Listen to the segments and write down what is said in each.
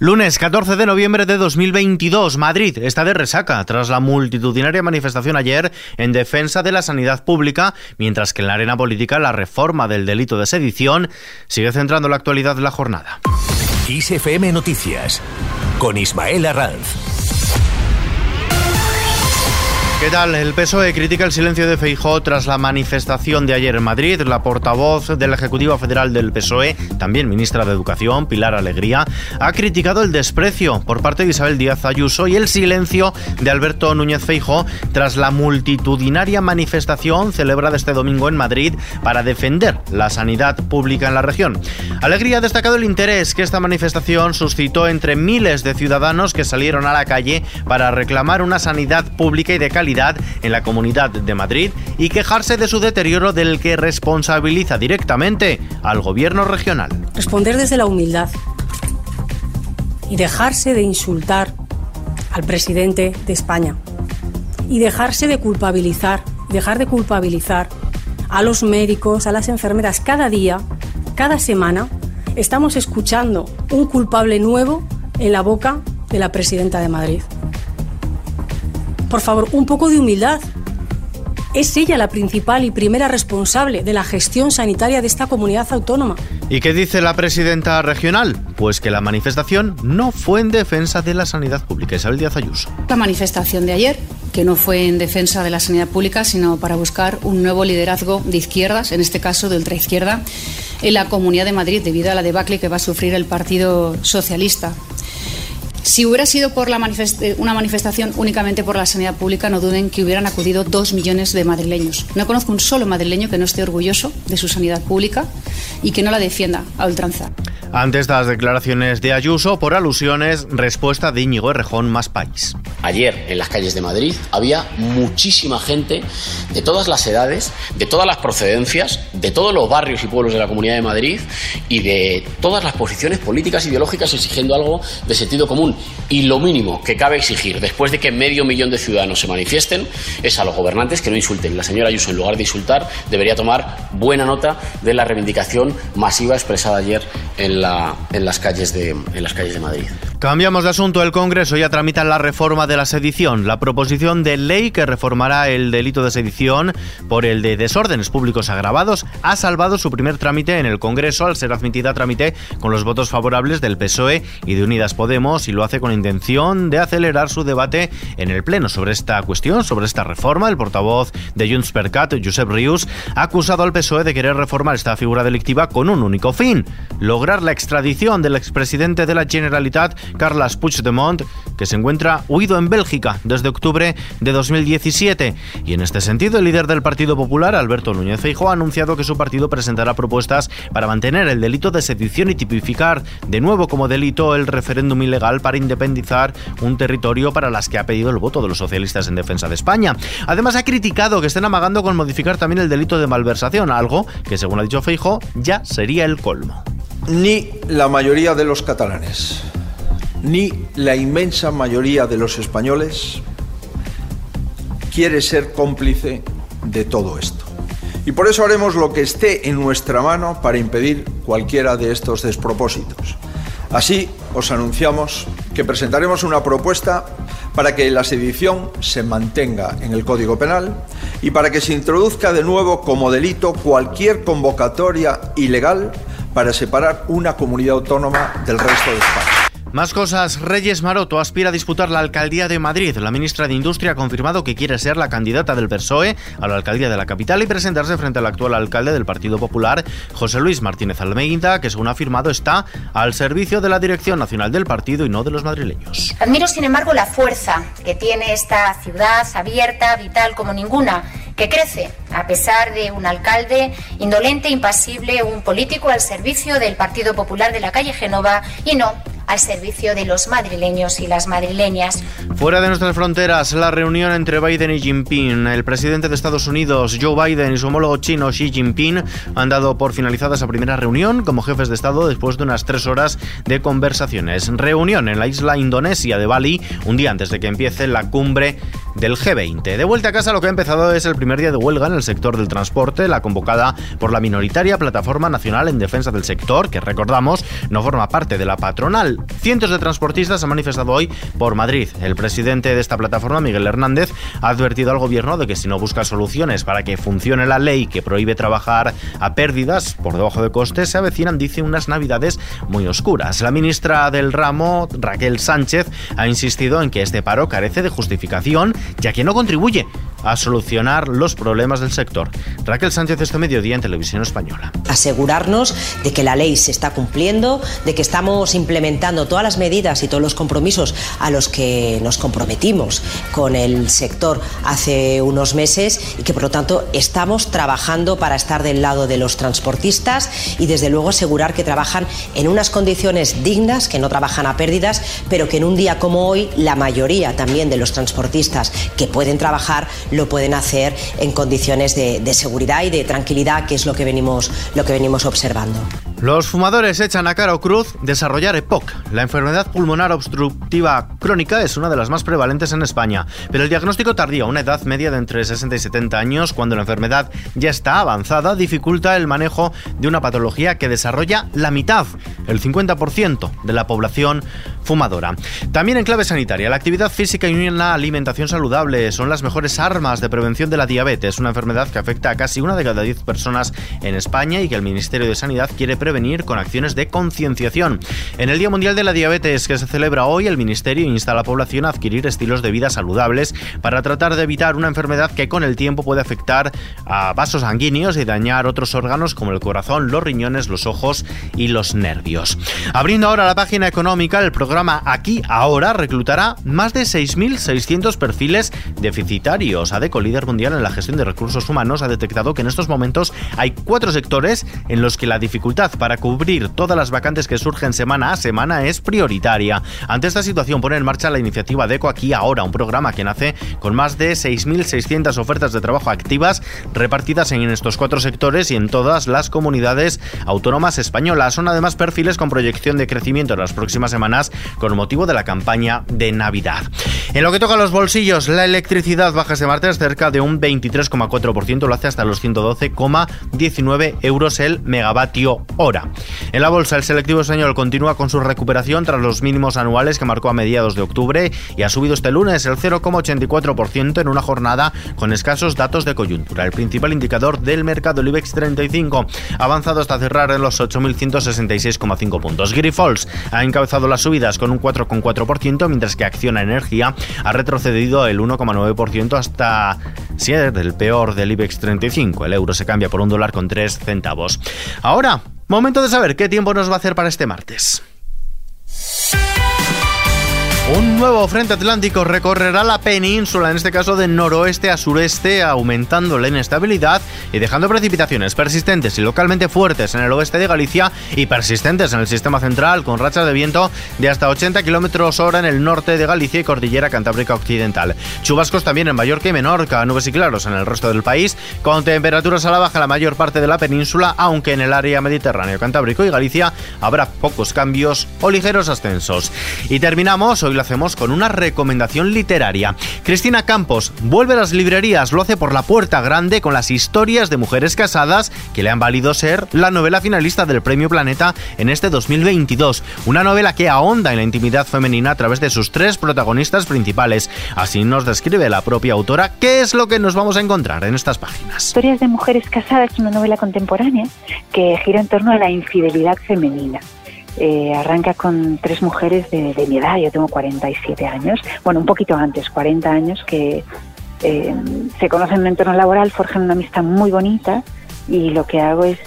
Lunes 14 de noviembre de 2022, Madrid está de resaca tras la multitudinaria manifestación ayer en defensa de la sanidad pública, mientras que en la arena política la reforma del delito de sedición sigue centrando la actualidad de la jornada. ISFM Noticias con Ismael Arranz. ¿Qué tal? El PSOE critica el silencio de Feijó tras la manifestación de ayer en Madrid. La portavoz de la Ejecutiva Federal del PSOE, también ministra de Educación, Pilar Alegría, ha criticado el desprecio por parte de Isabel Díaz Ayuso y el silencio de Alberto Núñez Feijó tras la multitudinaria manifestación celebrada este domingo en Madrid para defender la sanidad pública en la región. Alegría ha destacado el interés que esta manifestación suscitó entre miles de ciudadanos que salieron a la calle para reclamar una sanidad pública y de calidad en la Comunidad de Madrid y quejarse de su deterioro del que responsabiliza directamente al gobierno regional. Responder desde la humildad y dejarse de insultar al presidente de España y dejarse de culpabilizar, dejar de culpabilizar a los médicos, a las enfermeras. Cada día, cada semana, estamos escuchando un culpable nuevo en la boca de la presidenta de Madrid por favor, un poco de humildad. Es ella la principal y primera responsable de la gestión sanitaria de esta comunidad autónoma. ¿Y qué dice la presidenta regional? Pues que la manifestación no fue en defensa de la sanidad pública. Isabel Díaz Ayuso. La manifestación de ayer, que no fue en defensa de la sanidad pública, sino para buscar un nuevo liderazgo de izquierdas, en este caso de ultraizquierda, en la Comunidad de Madrid, debido a la debacle que va a sufrir el Partido Socialista. Si hubiera sido por la eh, una manifestación únicamente por la sanidad pública, no duden que hubieran acudido dos millones de madrileños. No conozco un solo madrileño que no esté orgulloso de su sanidad pública y que no la defienda a ultranza. Ante estas declaraciones de Ayuso, por alusiones, respuesta de Íñigo Errejón Más País. Ayer en las calles de Madrid había muchísima gente de todas las edades, de todas las procedencias, de todos los barrios y pueblos de la Comunidad de Madrid y de todas las posiciones políticas ideológicas exigiendo algo de sentido común. Y lo mínimo que cabe exigir después de que medio millón de ciudadanos se manifiesten es a los gobernantes que no insulten. La señora Ayuso, en lugar de insultar, debería tomar buena nota de la reivindicación masiva expresada ayer en en, las, calles de, en las calles de Madrid. Cambiamos de asunto. El Congreso ya tramita la reforma de la sedición. La proposición de ley que reformará el delito de sedición por el de desórdenes públicos agravados ha salvado su primer trámite en el Congreso al ser admitida a trámite con los votos favorables del PSOE y de Unidas Podemos y lo hace con intención de acelerar su debate en el Pleno sobre esta cuestión, sobre esta reforma. El portavoz de Junts per Cat, Josep Rius, ha acusado al PSOE de querer reformar esta figura delictiva con un único fin, lograr la extradición del expresidente de la Generalitat Carles Puigdemont, que se encuentra huido en Bélgica desde octubre de 2017. Y en este sentido, el líder del Partido Popular, Alberto Núñez Feijóo, ha anunciado que su partido presentará propuestas para mantener el delito de sedición y tipificar de nuevo como delito el referéndum ilegal para independizar un territorio para las que ha pedido el voto de los socialistas en defensa de España. Además, ha criticado que estén amagando con modificar también el delito de malversación, algo que, según ha dicho Feijóo, ya sería el colmo. Ni la mayoría de los catalanes ni la inmensa mayoría de los españoles quiere ser cómplice de todo esto. Y por eso haremos lo que esté en nuestra mano para impedir cualquiera de estos despropósitos. Así os anunciamos que presentaremos una propuesta para que la sedición se mantenga en el Código Penal y para que se introduzca de nuevo como delito cualquier convocatoria ilegal para separar una comunidad autónoma del resto de España. Más cosas. Reyes Maroto aspira a disputar la alcaldía de Madrid. La ministra de Industria ha confirmado que quiere ser la candidata del PSOE a la alcaldía de la capital y presentarse frente al actual alcalde del Partido Popular, José Luis Martínez Almeida, que según ha afirmado está al servicio de la dirección nacional del partido y no de los madrileños. Admiro, sin embargo, la fuerza que tiene esta ciudad abierta, vital como ninguna que crece a pesar de un alcalde indolente, impasible, un político al servicio del Partido Popular de la calle Genova y no al servicio de los madrileños y las madrileñas. Fuera de nuestras fronteras, la reunión entre Biden y Jinping. El presidente de Estados Unidos, Joe Biden, y su homólogo chino, Xi Jinping, han dado por finalizada esa primera reunión como jefes de Estado después de unas tres horas de conversaciones. Reunión en la isla indonesia de Bali, un día antes de que empiece la cumbre del G20. De vuelta a casa, lo que ha empezado es el primer día de huelga en el sector del transporte, la convocada por la minoritaria Plataforma Nacional en Defensa del Sector, que recordamos no forma parte de la patronal. Cientos de transportistas han manifestado hoy por Madrid. El presidente de esta plataforma, Miguel Hernández, ha advertido al gobierno de que si no busca soluciones para que funcione la ley que prohíbe trabajar a pérdidas por debajo de costes, se avecinan, dice, unas navidades muy oscuras. La ministra del ramo, Raquel Sánchez, ha insistido en que este paro carece de justificación, ya que no contribuye a solucionar los problemas del sector. Raquel Sánchez este mediodía en Televisión Española. Asegurarnos de que la ley se está cumpliendo, de que estamos implementando todas las medidas y todos los compromisos a los que nos comprometimos con el sector hace unos meses y que por lo tanto estamos trabajando para estar del lado de los transportistas y desde luego asegurar que trabajan en unas condiciones dignas, que no trabajan a pérdidas, pero que en un día como hoy la mayoría también de los transportistas que pueden trabajar lo pueden hacer en condiciones de, seguridad y de tranquilidad, que es lo que venimos, lo que venimos observando. Los fumadores echan a Caro Cruz desarrollar EPOC. La enfermedad pulmonar obstructiva crónica es una de las más prevalentes en España, pero el diagnóstico tardío una edad media de entre 60 y 70 años, cuando la enfermedad ya está avanzada, dificulta el manejo de una patología que desarrolla la mitad, el 50% de la población fumadora. También en clave sanitaria, la actividad física y una alimentación saludable son las mejores armas de prevención de la diabetes, una enfermedad que afecta a casi una de cada 10 personas en España y que el Ministerio de Sanidad quiere prevenir prevenir con acciones de concienciación. En el Día Mundial de la Diabetes que se celebra hoy, el Ministerio insta a la población a adquirir estilos de vida saludables para tratar de evitar una enfermedad que con el tiempo puede afectar a vasos sanguíneos y dañar otros órganos como el corazón, los riñones, los ojos y los nervios. Abriendo ahora la página económica, el programa Aquí Ahora reclutará más de 6.600 perfiles deficitarios. ADECO, líder mundial en la gestión de recursos humanos, ha detectado que en estos momentos hay cuatro sectores en los que la dificultad para cubrir todas las vacantes que surgen semana a semana es prioritaria. Ante esta situación pone en marcha la iniciativa DECO Aquí Ahora, un programa que nace con más de 6.600 ofertas de trabajo activas repartidas en estos cuatro sectores y en todas las comunidades autónomas españolas. Son además perfiles con proyección de crecimiento en las próximas semanas con motivo de la campaña de Navidad. En lo que toca a los bolsillos, la electricidad baja este martes cerca de un 23,4%, lo hace hasta los 112,19 euros el megavatio hora. En la bolsa, el selectivo español continúa con su recuperación tras los mínimos anuales que marcó a mediados de octubre y ha subido este lunes el 0,84% en una jornada con escasos datos de coyuntura. El principal indicador del mercado, el IBEX 35, ha avanzado hasta cerrar en los 8.166,5 puntos. Grifols ha encabezado las subidas con un 4,4%, mientras que Acciona Energía ha retrocedido el 1,9% hasta ser el peor del IBEX 35. El euro se cambia por un dólar con 3 centavos. Ahora, momento de saber qué tiempo nos va a hacer para este martes. Un nuevo frente atlántico recorrerá la península, en este caso de noroeste a sureste, aumentando la inestabilidad y dejando precipitaciones persistentes y localmente fuertes en el oeste de Galicia y persistentes en el sistema central, con rachas de viento de hasta 80 km hora en el norte de Galicia y cordillera Cantábrica Occidental. Chubascos también en Mallorca y Menorca, nubes y claros en el resto del país, con temperaturas a la baja en la mayor parte de la península, aunque en el área mediterráneo, Cantábrico y Galicia habrá pocos cambios o ligeros ascensos. Y terminamos hoy lo hacemos con una recomendación literaria. Cristina Campos vuelve a las librerías, lo hace por la puerta grande con las historias de mujeres casadas que le han valido ser la novela finalista del Premio Planeta en este 2022. Una novela que ahonda en la intimidad femenina a través de sus tres protagonistas principales. Así nos describe la propia autora qué es lo que nos vamos a encontrar en estas páginas. Historias de mujeres casadas es una novela contemporánea que gira en torno a la infidelidad femenina. Eh, arranca con tres mujeres de, de, mi edad, yo tengo 47 años, bueno, un poquito antes, 40 años, que eh, se conocen en un entorno laboral, forjan una amistad muy bonita y lo que hago es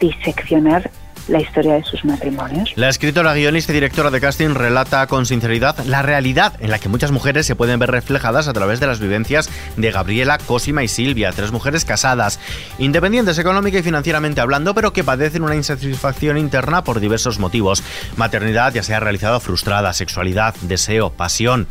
diseccionar la historia de sus matrimonios. La escritora, guionista y directora de casting relata con sinceridad la realidad en la que muchas mujeres se pueden ver reflejadas a través de las vivencias de Gabriela, Cosima y Silvia, tres mujeres casadas, independientes económica y financieramente hablando, pero que padecen una insatisfacción interna por diversos motivos. Maternidad, ya sea realizada frustrada, sexualidad, deseo, pasión,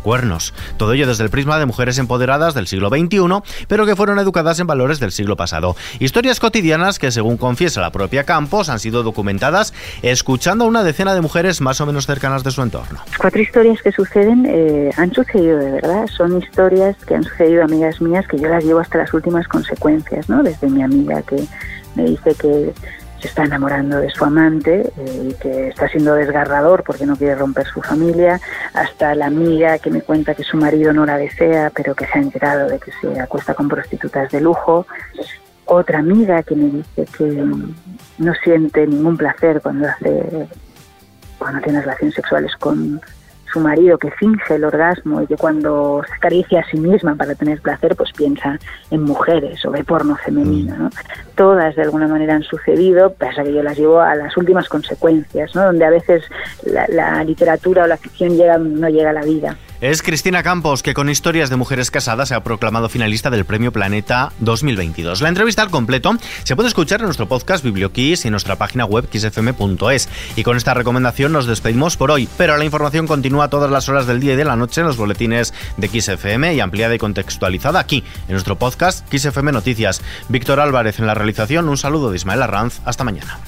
cuernos. Todo ello desde el prisma de mujeres empoderadas del siglo XXI, pero que fueron educadas en valores del siglo pasado. Historias cotidianas que, según confiesa la propia Campos, han sido documentadas escuchando a una decena de mujeres más o menos cercanas de su entorno. Cuatro historias que suceden eh, han sucedido de verdad. Son historias que han sucedido a amigas mías que yo las llevo hasta las últimas consecuencias, ¿no? Desde mi amiga que me dice que se está enamorando de su amante eh, y que está siendo desgarrador porque no quiere romper su familia, hasta la amiga que me cuenta que su marido no la desea, pero que se ha enterado de que se acuesta con prostitutas de lujo, otra amiga que me dice que no siente ningún placer cuando hace cuando tiene relaciones sexuales con su marido que finge el orgasmo y que cuando se acaricia a sí misma para tener placer, pues piensa en mujeres o ve porno femenino. ¿no? Todas de alguna manera han sucedido, pasa que yo las llevo a las últimas consecuencias, ¿no? donde a veces la, la literatura o la ficción llega, no llega a la vida. Es Cristina Campos, que con historias de mujeres casadas se ha proclamado finalista del Premio Planeta 2022. La entrevista al completo se puede escuchar en nuestro podcast BiblioKiss y en nuestra página web kissfm.es. Y con esta recomendación nos despedimos por hoy, pero la información continúa todas las horas del día y de la noche en los boletines de XFM y ampliada y contextualizada aquí, en nuestro podcast XFM Noticias. Víctor Álvarez en la realización, un saludo de Ismael Arranz, hasta mañana.